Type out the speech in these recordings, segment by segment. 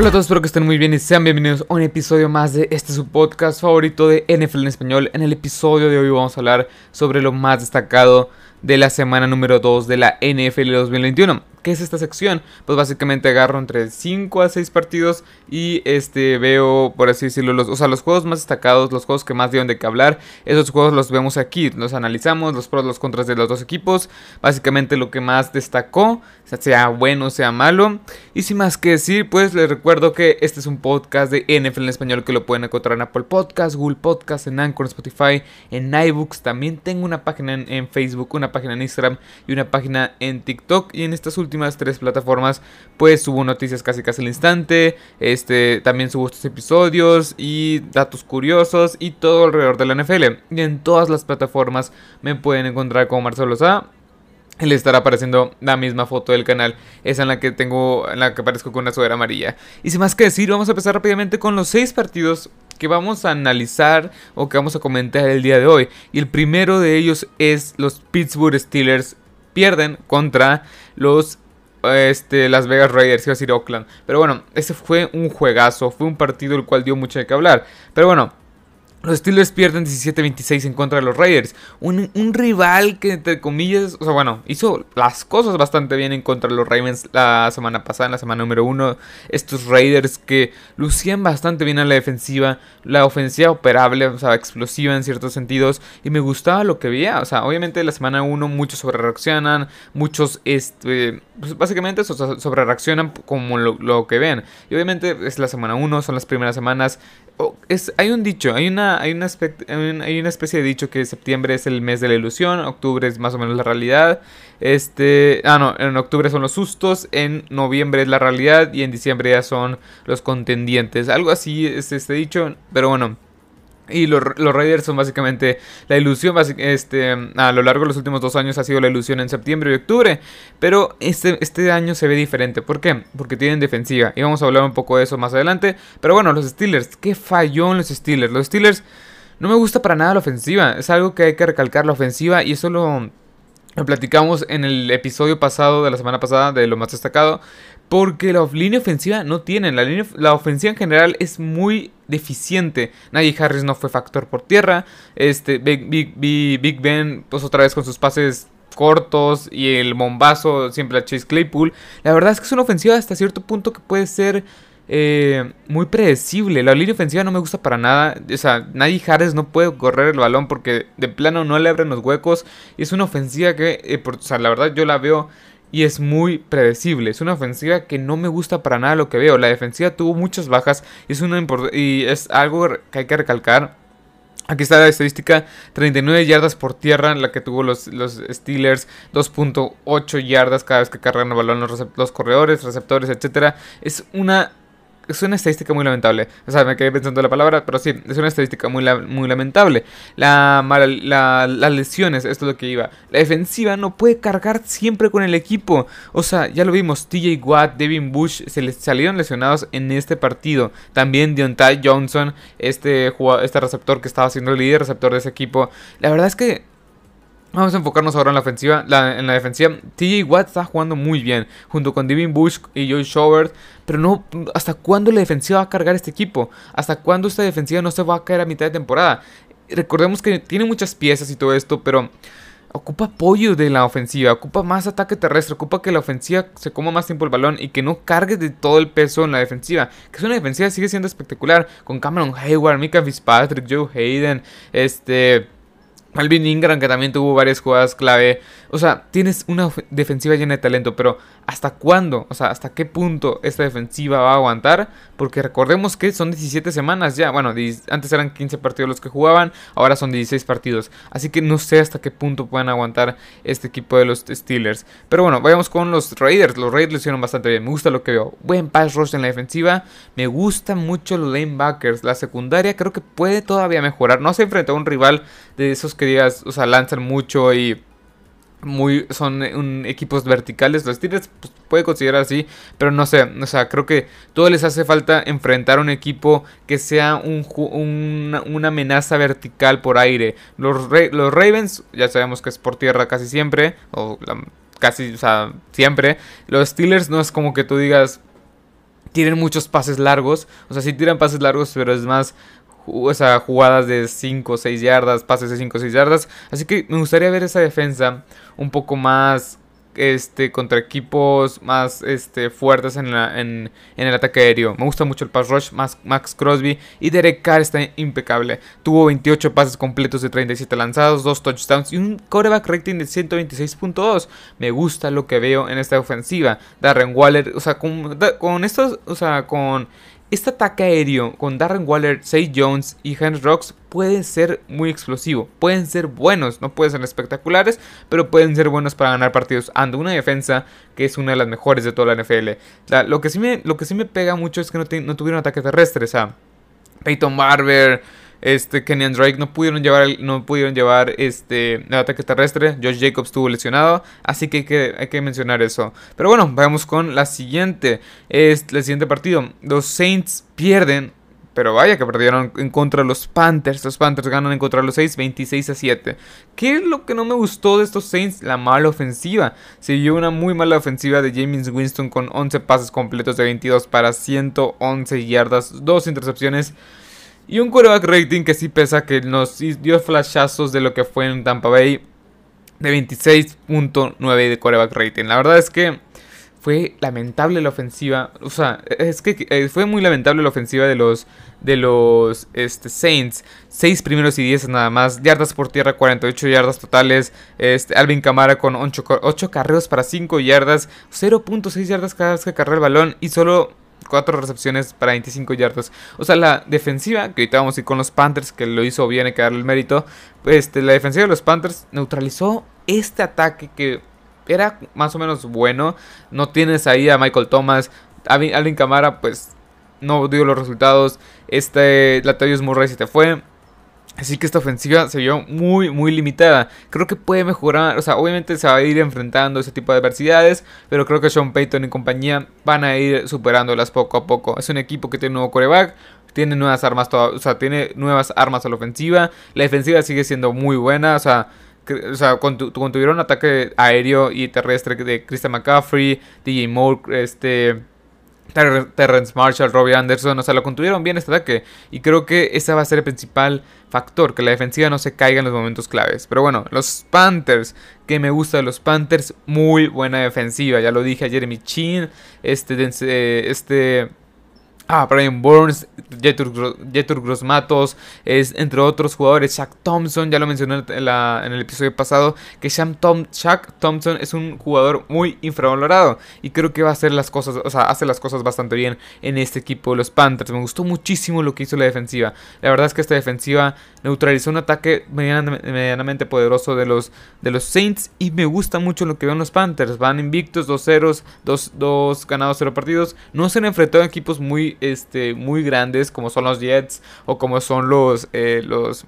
Hola a todos, espero que estén muy bien y sean bienvenidos a un episodio más de este su podcast favorito de NFL en español. En el episodio de hoy vamos a hablar sobre lo más destacado de la semana número 2 de la NFL 2021. ¿Qué es esta sección? Pues básicamente agarro entre 5 a 6 partidos y este veo, por así decirlo, los, o sea, los juegos más destacados, los juegos que más dieron de qué hablar. Esos juegos los vemos aquí, los analizamos, los pros, los contras de los dos equipos. Básicamente lo que más destacó, sea bueno, sea malo. Y sin más que decir, pues les recuerdo que este es un podcast de NFL en español que lo pueden encontrar en Apple Podcast, Google Podcast, en Anchor, Spotify, en iBooks. También tengo una página en, Facebook, una página en Instagram y una página en TikTok. Y en estas últimas últimas tres plataformas, pues subo noticias casi casi al instante. Este, también subo estos episodios y datos curiosos y todo alrededor de la NFL. Y en todas las plataformas me pueden encontrar como Marcelo Sá. Le estará apareciendo la misma foto del canal, esa en la que tengo, en la que aparezco con una sudadera amarilla. Y sin más que decir, vamos a empezar rápidamente con los seis partidos que vamos a analizar o que vamos a comentar el día de hoy. Y el primero de ellos es los Pittsburgh Steelers pierden contra los este, Las Vegas Raiders, iba a decir Oakland. Pero bueno, ese fue un juegazo, fue un partido el cual dio mucho de qué hablar. Pero bueno, los Steelers pierden 17-26 en contra de los Raiders. Un, rival que, entre comillas, o sea, bueno, hizo las cosas bastante bien en contra de los Ravens la semana pasada, en la semana número uno. Estos Raiders que lucían bastante bien a la defensiva, la ofensiva operable, o sea, explosiva en ciertos sentidos. Y me gustaba lo que veía. O sea, obviamente la semana uno muchos sobre reaccionan, muchos, este, pues básicamente sobre reaccionan como lo, lo que ven. Y obviamente es la semana uno, son las primeras semanas es, hay un dicho, hay una, hay, una hay una especie de dicho que septiembre es el mes de la ilusión, octubre es más o menos la realidad. Este, ah, no, en octubre son los sustos, en noviembre es la realidad y en diciembre ya son los contendientes. Algo así es este dicho, pero bueno. Y los, Raiders son básicamente la ilusión. Este, a lo largo de los últimos dos años ha sido la ilusión en septiembre y octubre. Pero este, este año se ve diferente. ¿Por qué? Porque tienen defensiva. Y vamos a hablar un poco de eso más adelante. Pero bueno, los Steelers. ¿Qué falló en los Steelers? Los Steelers no me gusta para nada la ofensiva. Es algo que hay que recalcar la ofensiva. Y eso lo, lo platicamos en el episodio pasado de la semana pasada de lo más destacado. Porque la línea ofensiva no tienen. La, la ofensiva en general es muy deficiente. Nadie Harris no fue factor por tierra. Este, Big, Ben, pues otra vez con sus pases cortos y el bombazo siempre a Chase Claypool. La verdad es que es una ofensiva hasta cierto punto que puede ser eh, muy predecible. La línea ofensiva no me gusta para nada. O sea, nadie Harris no puede correr el balón porque de plano no le abren los huecos. Y es una ofensiva que, eh, o sea, la verdad yo la veo y es muy predecible. Es una ofensiva que no me gusta para nada lo que veo. La defensiva tuvo muchas bajas y es, una y es algo que hay que recalcar. Aquí está la estadística, 39 yardas por tierra, la que tuvo los, los Steelers, 2.8 yardas cada vez que cargan el balón los, los corredores, receptores, etc. Es una es una estadística muy lamentable. O sea, me quedé pensando la palabra, pero sí, es una estadística muy, muy lamentable. La, las lesiones, esto es lo que iba. La defensiva no puede cargar siempre con el equipo. O sea, ya lo vimos, TJ Watt, Devin Bush se les salieron lesionados en este partido. También Deontay Johnson, este, este receptor que estaba siendo el líder receptor de ese equipo. La verdad es que Vamos a enfocarnos ahora en la ofensiva. en la defensiva, TJ Watt está jugando muy bien, junto con Devin Bush y Joey Schobert. Pero no, ¿hasta cuándo la defensiva va a cargar este equipo? ¿Hasta cuándo esta defensiva no se va a caer a mitad de temporada? Recordemos que tiene muchas piezas y todo esto, pero ocupa apoyo de la ofensiva, ocupa más ataque terrestre, ocupa que la ofensiva se coma más tiempo el balón y que no cargue de todo el peso en la defensiva. Que es una defensiva sigue siendo espectacular, con Cameron Hayward, Mika Fitzpatrick, Joe Hayden, este... Alvin Ingram, que también tuvo varias jugadas clave. O sea, tienes una defensiva llena de talento, pero ¿hasta cuándo? O sea, ¿hasta qué punto esta defensiva va a aguantar? Porque recordemos que son 17 semanas ya. Bueno, antes eran 15 partidos los que jugaban, ahora son 16 partidos. Así que no sé hasta qué punto puedan aguantar este equipo de los Steelers. Pero bueno, vayamos con los Raiders. Los Raiders lo hicieron bastante bien. Me gusta lo que veo. Buen pass rush en la defensiva. Me gustan mucho los lanebackers. La secundaria creo que puede todavía mejorar. No se enfrenta a un rival de esos que digas, o sea, lanzan mucho y muy son equipos verticales. Los Steelers pues, puede considerar así, pero no sé, o sea, creo que todo les hace falta enfrentar un equipo que sea un, una, amenaza vertical por aire. Los, los Ravens, ya sabemos que es por tierra casi siempre, o casi, o sea, siempre. Los Steelers no es como que tú digas, tienen muchos pases largos. O sea, sí tiran pases largos, pero es más o sea, jugadas de 5 o 6 yardas, pases de 5 o 6 yardas. Así que me gustaría ver esa defensa un poco más este, contra equipos más este, fuertes en, en, el ataque aéreo. Me gusta mucho el pass rush, más Max Crosby y Derek Carr está impecable. Tuvo 28 pases completos de 37 lanzados, 2 touchdowns y un quarterback rating de 126.2. Me gusta lo que veo en esta ofensiva. Darren Waller, o sea, con, con estos, o sea, con este ataque aéreo con Darren Waller, Say Jones y Henry Rocks puede ser muy explosivo. Pueden ser buenos, no pueden ser espectaculares, pero pueden ser buenos para ganar partidos ante una defensa que es una de las mejores de toda la NFL. lo, que sí me, lo que sí me pega mucho es que no, tuvieron ataque terrestre. O sea, Peyton Barber, este, Kenyan Drake no pudieron llevar, no pudieron llevar este, el ataque terrestre. Josh Jacobs estuvo lesionado. Así que hay, que hay que mencionar eso. Pero bueno, vamos con la siguiente. Es el siguiente partido. Los Saints pierden. Pero vaya que perdieron en contra de los Panthers. Los Panthers ganan en contra de los Saints 26 a 7. ¿Qué es lo que no me gustó de estos Saints? La mala ofensiva. Se vio una muy mala ofensiva de James Winston con 11 pases completos de 22 para 111 yardas, 2 intercepciones. Y un quarterback rating que sí pesa, que nos dio flashazos de lo que fue en Tampa Bay. De 26.9 de quarterback rating. La verdad es que fue lamentable la ofensiva. O sea, es que eh, fue muy lamentable la ofensiva de los, de los este, Saints. 6 primeros y 10 nada más. Yardas por tierra, 48 yardas totales. Este, Alvin Camara con 8, 8 carreos para 5 yardas. 0.6 yardas cada vez que carga el balón. Y solo 4 recepciones para 25 yardas. O sea, la defensiva, que ahorita vamos a ir con los Panthers, que lo hizo bien, hay que darle el mérito. Este, la defensiva de los Panthers neutralizó este ataque que era más o menos bueno. No tienes ahí a Michael Thomas. Alvin Camara, pues no dio los resultados. Este, Latavius Murray se te fue. Así que esta ofensiva se vio muy, muy limitada. Creo que puede mejorar. O sea, obviamente se va a ir enfrentando ese tipo de adversidades. Pero creo que Sean Payton y compañía van a ir superándolas poco a poco. Es un equipo que tiene un nuevo coreback. Tiene nuevas armas, o sea, tiene nuevas armas a la ofensiva. La defensiva sigue siendo muy buena. O sea, o sea, contuvieron ataque aéreo y terrestre de Christian McCaffrey, DJ Moore, este, Terrence Marshall, Robbie Anderson, o sea, lo contuvieron bien este ataque. Y creo que ese va a ser el principal factor, que la defensiva no se caiga en los momentos claves. Pero bueno, los Panthers, que me gusta de los Panthers, muy buena defensiva. Ya lo dije a Jeremy Chin, este, este Ah, Brian Burns, Jetur Grossmatos, es, entre otros jugadores, Shaq Thompson, ya lo mencioné en, el episodio pasado, que Tom, Shaq Thompson es un jugador muy infravalorado y creo que va a hacer las cosas, o sea, hace las cosas bastante bien en este equipo de los Panthers. Me gustó muchísimo lo que hizo la defensiva. La verdad es que esta defensiva neutralizó un ataque medianamente, poderoso de los, de los Saints y me gusta mucho lo que ven los Panthers. Van invictos, 2-0, 2 ganados, 0 partidos. No se han enfrentado a equipos muy este, muy grandes como son los Jets o como son los, eh, los,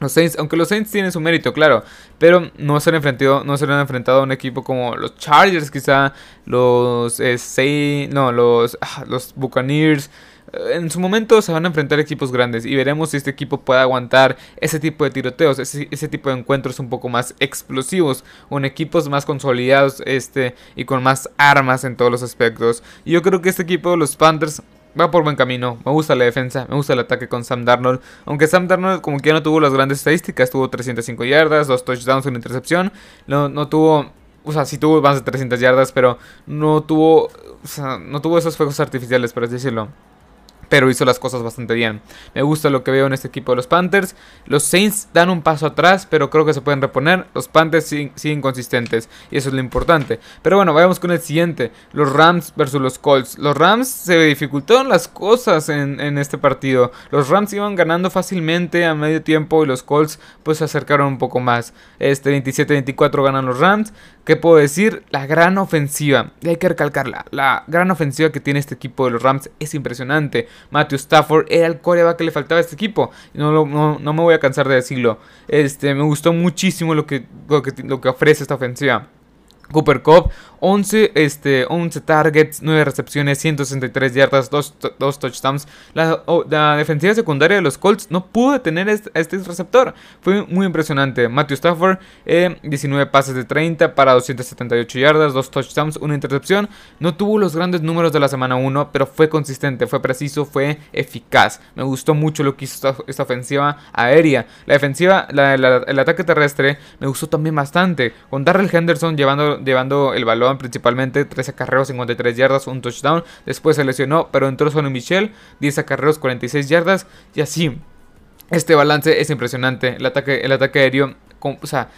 los Saints, aunque los Saints tienen su mérito, claro, pero no se han enfrentado, no se han enfrentado a un equipo como los Chargers, quizá, los eh, no, los, ah, los Buccaneers, en su momento se van a enfrentar equipos grandes y veremos si este equipo puede aguantar ese tipo de tiroteos, ese, tipo de encuentros un poco más explosivos, con equipos más consolidados este, y con más armas en todos los aspectos. Y yo creo que este equipo, los Panthers, va por buen camino. Me gusta la defensa, me gusta el ataque con Sam Darnold. Aunque Sam Darnold como que ya no tuvo las grandes estadísticas, tuvo 305 yardas, dos touchdowns, una intercepción. No, no tuvo, o sea, sí tuvo más de 300 yardas, pero no tuvo, o sea, no tuvo esos fuegos artificiales, por así decirlo pero hizo las cosas bastante bien. Me gusta lo que veo en este equipo de los Panthers. Los Saints dan un paso atrás, pero creo que se pueden reponer. Los Panthers siguen, consistentes y eso es lo importante. Pero bueno, vayamos con el siguiente. Los Rams versus los Colts. Los Rams se dificultaron las cosas en, este partido. Los Rams iban ganando fácilmente a medio tiempo y los Colts pues se acercaron un poco más. Este 27-24 ganan los Rams. ¿Qué puedo decir? La gran ofensiva. Y hay que recalcarla. La gran ofensiva que tiene este equipo de los Rams es impresionante. Matthew Stafford era el coreback que le faltaba a este equipo. No, no, me voy a cansar de decirlo. Este, me gustó muchísimo lo que, lo que, lo que ofrece esta ofensiva Cooper Cup, 11, este, 11 targets, 9 recepciones, 163 yardas, 2, touchdowns. La, defensiva secundaria de los Colts no pudo detener a este receptor. Fue muy impresionante. Matthew Stafford, 19 eh, pases de 30 para 278 yardas, 2 touchdowns, una intercepción. No tuvo los grandes números de la semana 1, pero fue consistente, fue preciso, fue eficaz. Me gustó mucho lo que hizo esta, ofensiva aérea. La defensiva, el ataque terrestre, me gustó también bastante. Con Darrell Henderson llevando llevando el balón principalmente, 13 acarreos, 53 yardas, un touchdown. Después se lesionó, pero entró Sonny Michel, 10 acarreos, 46 yardas. Y así, este balance es impresionante. El ataque, el ataque aéreo, o sea,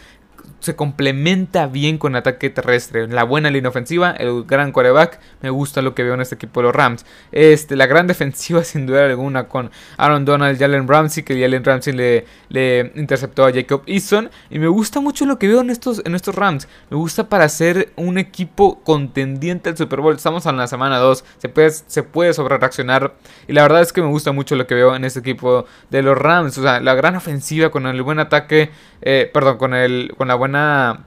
se complementa bien con ataque terrestre. La buena línea ofensiva, el gran quarterback. Me gusta lo que veo en este equipo de los Rams. Este, la gran defensiva, sin duda alguna, con Aaron Donald y Allen Ramsey. Que Allen Ramsey le, le interceptó a Jacob Eason. Y me gusta mucho lo que veo en estos, en estos Rams. Me gusta para ser un equipo contendiente al Super Bowl. Estamos en la semana 2. Se puede, se puede sobre reaccionar. Y la verdad es que me gusta mucho lo que veo en este equipo de los Rams. O sea, la gran ofensiva con el buen ataque. Eh, perdón, con, el, con la buena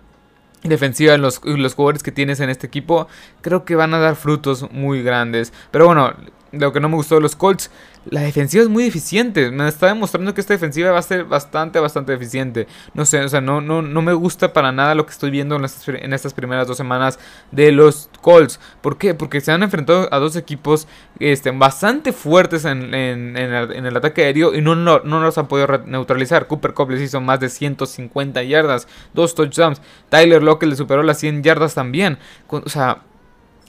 defensiva en los, los jugadores que tienes en este equipo, creo que van a dar frutos muy grandes. Pero bueno, lo que no me gustó de los Colts la defensiva es muy eficiente. Me está demostrando que esta defensiva va a ser bastante, bastante eficiente. No sé, o sea, no, no, no me gusta para nada lo que estoy viendo en estas, en estas primeras dos semanas de los Colts. ¿Por qué? Porque se han enfrentado a dos equipos este, bastante fuertes en, el, ataque aéreo y no, no, no los han podido neutralizar. Cooper Cup les hizo más de 150 yardas, dos touchdowns. Tyler Lockett le superó las 100 yardas también. O sea,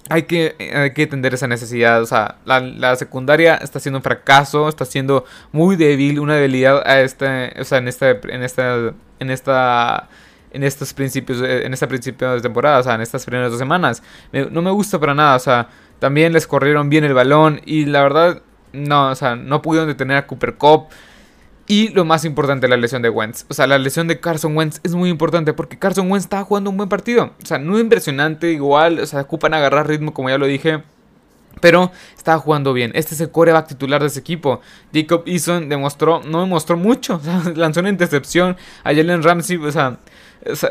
hay que, hay que entender esa necesidad. O sea, la, secundaria está siendo un fracaso, está siendo muy débil, una debilidad a este, o sea, en esta, en esta, en esta, en estos principios, en este principio de temporada, o sea, en estas primeras dos semanas. no me gusta para nada, o sea, también les corrieron bien el balón y la verdad, no, o sea, no pudieron detener a Cooper Cup. Y lo más importante, la lesión de Wentz. O sea, la lesión de Carson Wentz es muy importante porque Carson Wentz estaba jugando un buen partido. O sea, no impresionante, igual, o sea, ocupan agarrar ritmo, como ya lo dije. Pero estaba jugando bien. Este es el coreback titular de ese equipo. Jacob Eason demostró, no demostró mucho. O sea, lanzó una intercepción a Jalen Ramsey. O sea,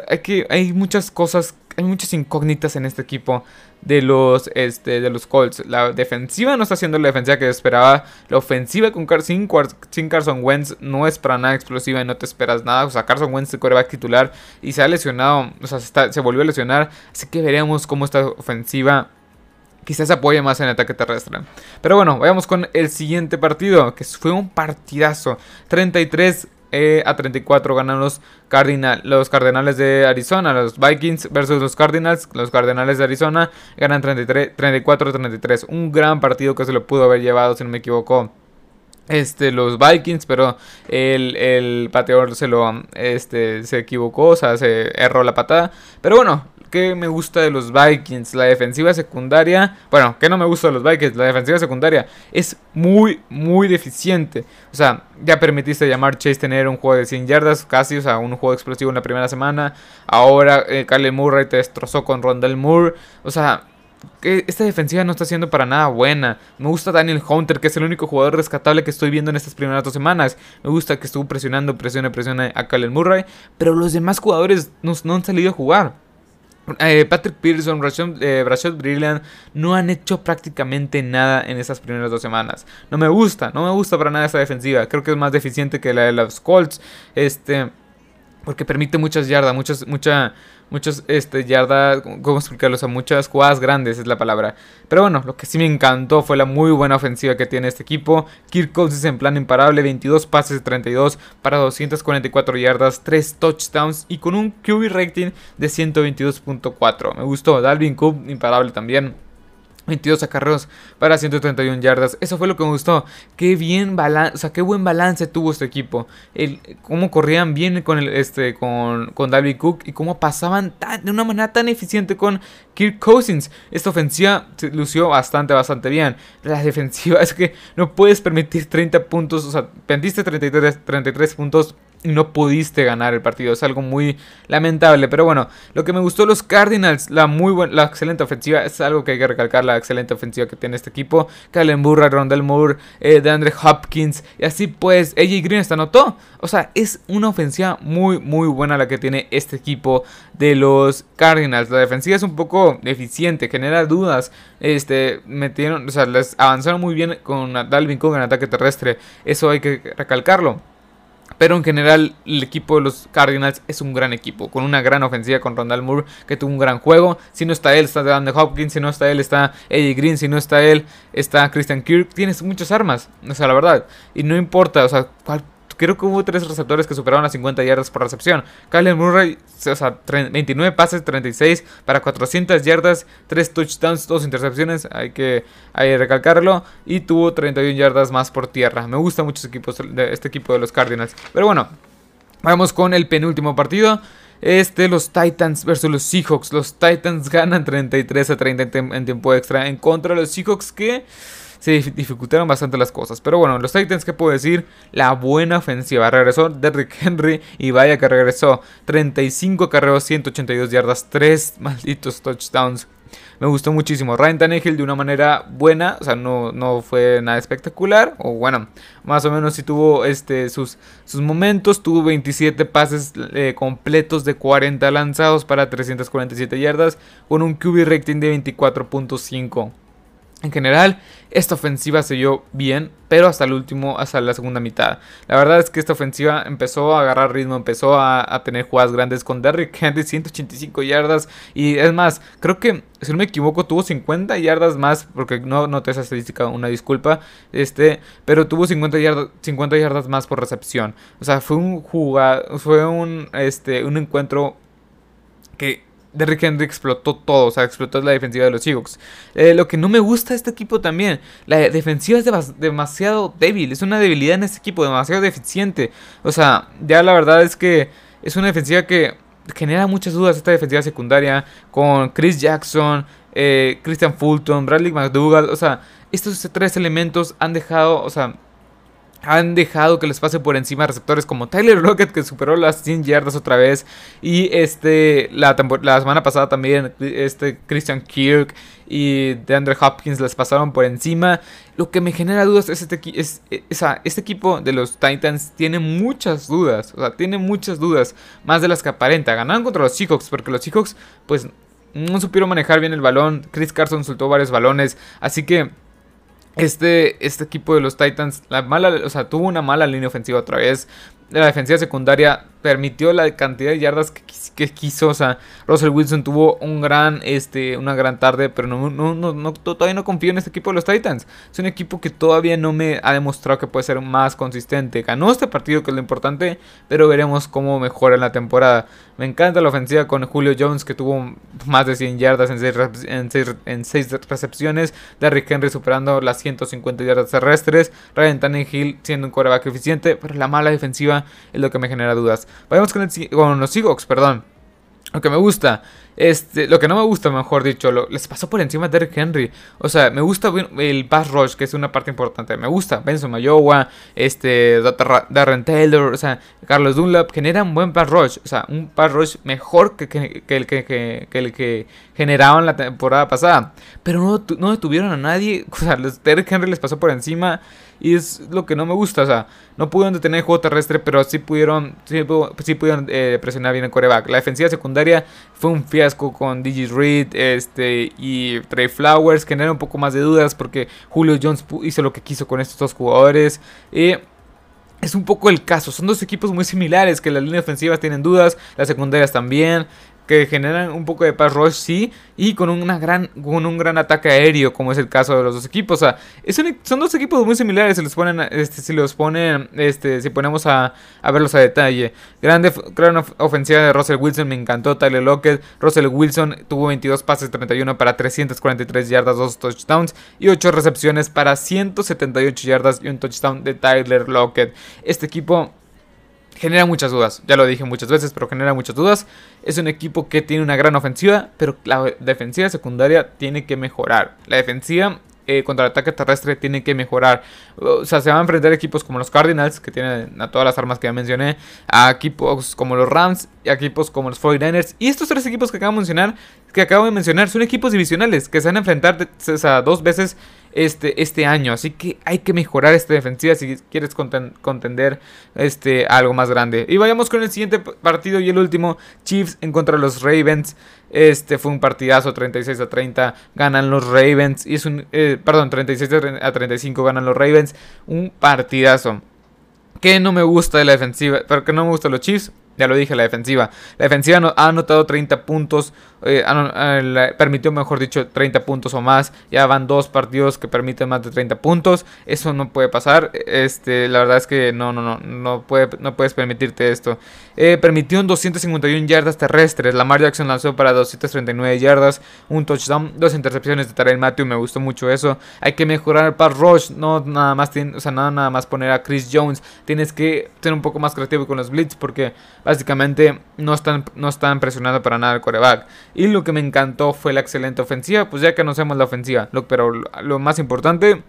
hay, que, hay muchas cosas, hay muchas incógnitas en este equipo de los, este, de los Colts. La defensiva no está haciendo la defensiva que esperaba. La ofensiva con sin, Carson Wentz no es para nada explosiva y no te esperas nada. O sea, Carson Wentz es coreback titular y se ha lesionado, o sea, se, se volvió a lesionar. Así que veremos cómo esta ofensiva quizás apoye más en el ataque terrestre. Pero bueno, vayamos con el siguiente partido, que fue un partidazo. 33 eh, a 34 ganan los, Cardinal, los Cardenales de Arizona, los Vikings versus los Cardinals. Los Cardenales de Arizona ganan 34 a 33. Un gran partido que se lo pudo haber llevado, si no me equivoco. Este, los Vikings, pero el, el pateador se lo este, se equivocó, o sea, se erró la patada. Pero bueno, ¿Qué me gusta de los Vikings? La defensiva secundaria. Bueno, ¿qué no me gusta de los Vikings? La defensiva secundaria es muy, muy deficiente. O sea, ya permitiste llamar Chase tener un juego de 100 yardas casi. O sea, un juego explosivo en la primera semana. Ahora eh, Murray te destrozó con Rondell Moore. O sea, que esta defensiva no está siendo para nada buena. Me gusta Daniel Hunter, que es el único jugador rescatable que estoy viendo en estas primeras dos semanas. Me gusta que estuvo presionando, presiona, presiona a Kalen Murray. Pero los demás jugadores no han salido a jugar. Eh, Patrick Pearson, Rashad, eh, Brilliant no han hecho prácticamente nada en esas primeras dos semanas. No me gusta, no me gusta para nada esa defensiva. Creo que es más deficiente que la de los Colts. Este, porque permite muchas yardas, muchas, mucha muchos este, yardas, ¿cómo explicarlo? O muchas jugadas grandes es la palabra. Pero bueno, lo que sí me encantó fue la muy buena ofensiva que tiene este equipo. Kirk Cousins en plan imparable, 22 pases de 32 para 244 yardas, 3 touchdowns y con un QB rating de 122.4. Me gustó, Dalvin Cook imparable también. 22 acarreos para 131 yardas. Eso fue lo que me gustó. Qué bien balance, o sea, qué buen balance tuvo este equipo. El, cómo corrían bien con el, este, con, con David Cook y cómo pasaban de una manera tan eficiente con Kirk Cousins. Esta ofensiva se lució bastante, bastante bien. La defensiva es que no puedes permitir 30 puntos, o sea, permitiste 33, 33 puntos no pudiste ganar el partido. Es algo muy lamentable. Pero bueno, lo que me gustó los Cardinals, la muy buena, la excelente ofensiva, es algo que hay que recalcar, la excelente ofensiva que tiene este equipo. Kalen Burra, Rondell Moore, eh, de Andre Hopkins. Y así pues, AJ Green hasta anotó. O sea, es una ofensiva muy, muy buena la que tiene este equipo de los Cardinals. La defensiva es un poco deficiente, genera dudas. Este, metieron, o sea, les avanzaron muy bien con Dalvin Cook en ataque terrestre. Eso hay que recalcarlo. Pero en general el equipo de los Cardinals es un gran equipo, con una gran ofensiva con Rondal Moore, que tuvo un gran juego. Si no está él, está DeAndre Hopkins, si no está él, está Eddie Green, si no está él, está Christian Kirk. Tienes muchas armas, o sea, la verdad. Y no importa, o sea, cuál creo que hubo tres receptores que superaron las 50 yardas por recepción. Kyler Murray, o sea, 29 pases, 36 para 400 yardas, 3 touchdowns, 2 intercepciones, hay que, recalcarlo. Y tuvo 31 yardas más por tierra. Me gusta mucho este equipo, este equipo de los Cardinals. Pero bueno, vamos con el penúltimo partido. Este, los Titans versus los Seahawks. Los Titans ganan 33 a 30 en tiempo extra en contra de los Seahawks que se dificultaron bastante las cosas. Pero bueno, los Titans, ¿qué puedo decir? La buena ofensiva. Regresó Derrick Henry y vaya que regresó. 35 carreos, 182 yardas, 3 malditos touchdowns. Me gustó muchísimo. Ryan Tannehill de una manera buena, o sea, no, no fue nada espectacular, o bueno, más o menos sí tuvo este, sus, sus momentos. Tuvo 27 pases eh, completos de 40 lanzados para 347 yardas, con un QB rating de 24.5. En general, esta ofensiva se vio bien, pero hasta el último, hasta la segunda mitad. La verdad es que esta ofensiva empezó a agarrar ritmo, empezó a, tener jugadas grandes con Derrick Henry, 185 yardas. Y es más, creo que, si no me equivoco, tuvo 50 yardas más, porque no noté esa estadística, una disculpa. Este, pero tuvo 50 yardas, 50 yardas más por recepción. O sea, fue un jugado, fue un, este, un encuentro que Derrick Henry explotó todo, o sea, explotó la defensiva de los Seahawks. Eh, lo que no me gusta de este equipo también, la defensiva es demasiado débil, es una debilidad en este equipo, demasiado deficiente. O sea, ya la verdad es que es una defensiva que genera muchas dudas esta defensiva secundaria con Chris Jackson, eh, Christian Fulton, Bradley McDougall, o sea, estos tres elementos han dejado, o sea, han dejado que les pase por encima receptores como Tyler Rocket que superó las 100 yardas otra vez y este la, semana pasada también este Christian Kirk y DeAndre Hopkins les pasaron por encima. Lo que me genera dudas es este, es, este equipo de los Titans tiene muchas dudas, o sea, tiene muchas dudas, más de las que aparenta. Ganaron contra los Seahawks porque los Seahawks pues no supieron manejar bien el balón, Chris Carson soltó varios balones, así que este, este equipo de los Titans, la mala, o sea, tuvo una mala línea ofensiva otra vez. La defensiva secundaria permitió la cantidad de yardas que, quiso. O sea, Russell Wilson tuvo un gran, este, una gran tarde, pero no, no, no, todavía no confío en este equipo de los Titans. Es un equipo que todavía no me ha demostrado que puede ser más consistente. Ganó este partido, que es lo importante, pero veremos cómo mejora en la temporada. Me encanta la ofensiva con Julio Jones, que tuvo más de 100 yardas en 6, en recepciones. Derrick Henry superando las 150 yardas terrestres. Ryan Tannehill siendo un coreback eficiente, pero la mala defensiva es lo que me genera dudas. Vayamos con, con los Seahawks, perdón. Lo que me gusta este, lo que no me gusta, mejor dicho, lo, les pasó por encima a Derrick Henry. O sea, me gusta el pass rush, que es una parte importante. Me gusta Benson Mayowa, este, Darren Taylor, o sea, Carlos Dunlap, generan buen pass rush. O sea, un pass rush mejor que, el, que, el que generaban la temporada pasada. Pero no, no detuvieron a nadie. O sea, Derrick Henry les pasó por encima. Y es lo que no me gusta. O sea, no pudieron detener el juego terrestre, pero sí pudieron, sí, pudieron eh, presionar bien el coreback. La defensiva secundaria fue un con Digis Reed este, y Trey Flowers. Genera un poco más de dudas porque Julio Jones hizo lo que quiso con estos dos jugadores. es un poco el caso. Son dos equipos muy similares que las líneas ofensivas tienen dudas, las secundarias también que generan un poco de pass rush, sí, y con, una gran, con un gran ataque aéreo, como es el caso de los dos equipos. O sea, son dos equipos muy similares, si los ponen, este, si los ponen, este, si ponemos a, verlos a detalle. Grande, gran ofensiva de Russell Wilson, me encantó Tyler Lockett. Russell Wilson tuvo 22 pases, 31 para 343 yardas, 2 touchdowns y 8 recepciones para 178 yardas y un touchdown de Tyler Lockett. Este equipo genera muchas dudas. Ya lo dije muchas veces, pero genera muchas dudas. Es un equipo que tiene una gran ofensiva, pero la defensiva secundaria tiene que mejorar. La defensiva eh, contra el ataque terrestre tiene que mejorar. O sea, se van a enfrentar equipos como los Cardinals, que tienen a todas las armas que ya mencioné, a equipos como los Rams y a equipos como los 49ers. Y estos tres equipos que acabo de mencionar, que acabo de mencionar, son equipos divisionales que se van a enfrentar dos veces este, este año. Así que hay que mejorar esta defensiva si quieres contender este, algo más grande. Y vayamos con el siguiente partido y el último. Chiefs en contra los Ravens. Este fue un partidazo 36 a 30. Ganan los Ravens. Y es un. Eh, perdón, 36 a 35 ganan los Ravens. Un partidazo. Que no me gusta de la defensiva. Pero que no me gusta los Chiefs. Ya lo dije, la defensiva. La defensiva ha anotado 30 puntos. Eh, permitió, mejor dicho, 30 puntos o más. Ya van dos partidos que permiten más de 30 puntos. Eso no puede pasar. Este, la verdad es que no, no, no. No, puede, no puedes permitirte esto. Eh, permitió 251 yardas terrestres. Lamar Jackson lanzó para 239 yardas. Un touchdown. Dos intercepciones de Tarell Matthew. Me gustó mucho eso. Hay que mejorar el pass rush. No nada más, o sea, nada, nada más poner a Chris Jones. Tienes que ser un poco más creativo con los blitz. Porque básicamente no están, no están presionando para nada el coreback. Y lo que me encantó fue la excelente ofensiva. Pues ya conocemos la ofensiva. pero lo más importante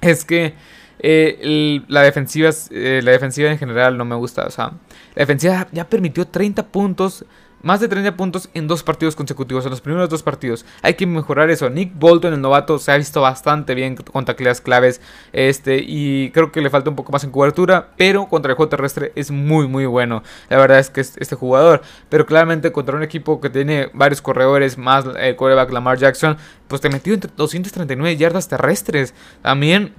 es que eh, la, defensiva, eh, la defensiva en general no me gusta. O sea, la defensiva ya permitió 30 puntos más de 30 puntos en dos partidos consecutivos, en los primeros dos partidos. Hay que mejorar eso. Nick Bolton, el novato, se ha visto bastante bien con tacleas claves. Este, y creo que le falta un poco más en cobertura. Pero contra el juego terrestre es muy, muy bueno. La verdad es que es este jugador. Pero claramente contra un equipo que tiene varios corredores, más el quarterback Lamar Jackson, pues te metió entre 239 yardas terrestres. También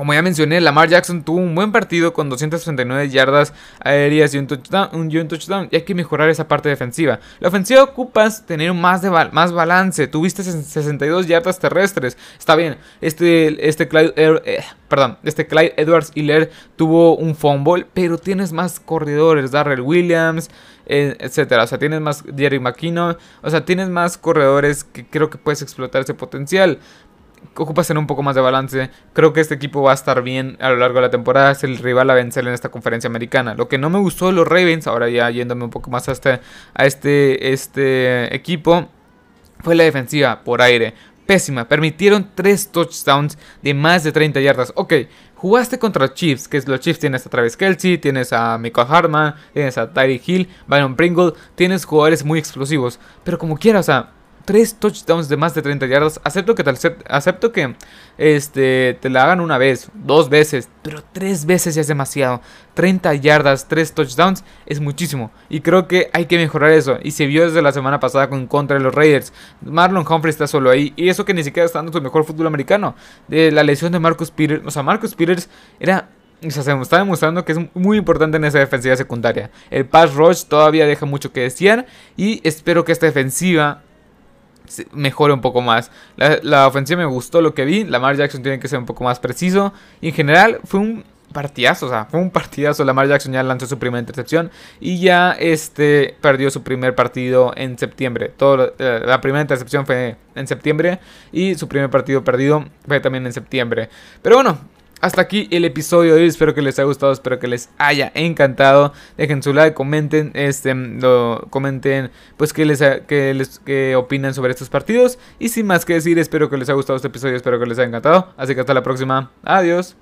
como ya mencioné, Lamar Jackson tuvo un buen partido con 239 yardas aéreas y un touchdown, un, touchdown. Y hay que mejorar esa parte defensiva. La ofensiva ocupas tener más, más balance. Tuviste 62 yardas terrestres. Está bien. Este, este Clyde, eh, perdón, este Clyde Edwards Hiller tuvo un fumble. Pero tienes más corredores. Darrell Williams, eh, etcétera. O sea, tienes más Jerry McKinnon. O sea, tienes más corredores que creo que puedes explotar ese potencial ocupas tener un poco más de balance. Creo que este equipo va a estar bien a lo largo de la temporada. Es el rival a vencer en esta conferencia americana. Lo que no me gustó de los Ravens, ahora ya yéndome un poco más a este, a este, este equipo, fue la defensiva por aire. Pésima. Permitieron 3 touchdowns de más de 30 yardas. Ok, jugaste contra Chiefs, que es los Chiefs tienes a Travis Kelsey, tienes a Michael Hartman, tienes a Tyree Hill, Byron Pringle, tienes jugadores muy explosivos. Pero como quieras, o sea, tres touchdowns de más de 30 yardas. Acepto que, acepto que este, te la hagan una vez, dos veces, pero tres veces ya es demasiado. 30 yardas, tres touchdowns es muchísimo. Y creo que hay que mejorar eso. Y se vio desde la semana pasada con contra de los Raiders. Marlon Humphrey está solo ahí. Y eso que ni siquiera está dando su mejor fútbol americano. De la lesión de Marcus Peters. O sea, Marcus Peters era o sea, se está demostrando que es muy importante en esa defensiva secundaria. El pass rush todavía deja mucho que desear. Y espero que esta defensiva mejore un poco más. La, ofensiva me gustó lo que vi. Lamar Jackson tiene que ser un poco más preciso. Y en general fue un partidazo, o sea, fue un partidazo. Lamar Jackson ya lanzó su primera intercepción y ya este perdió su primer partido en septiembre. Eh, la primera intercepción fue en septiembre y su primer partido perdido fue también en septiembre. Pero bueno, hasta aquí el episodio de hoy. Espero que les haya gustado, espero que les haya encantado. Dejen su like, comenten, este, lo, comenten, pues que les, que les que opinan sobre estos partidos. Y sin más que decir, espero que les haya gustado este episodio, espero que les haya encantado. Así que hasta la próxima. Adiós.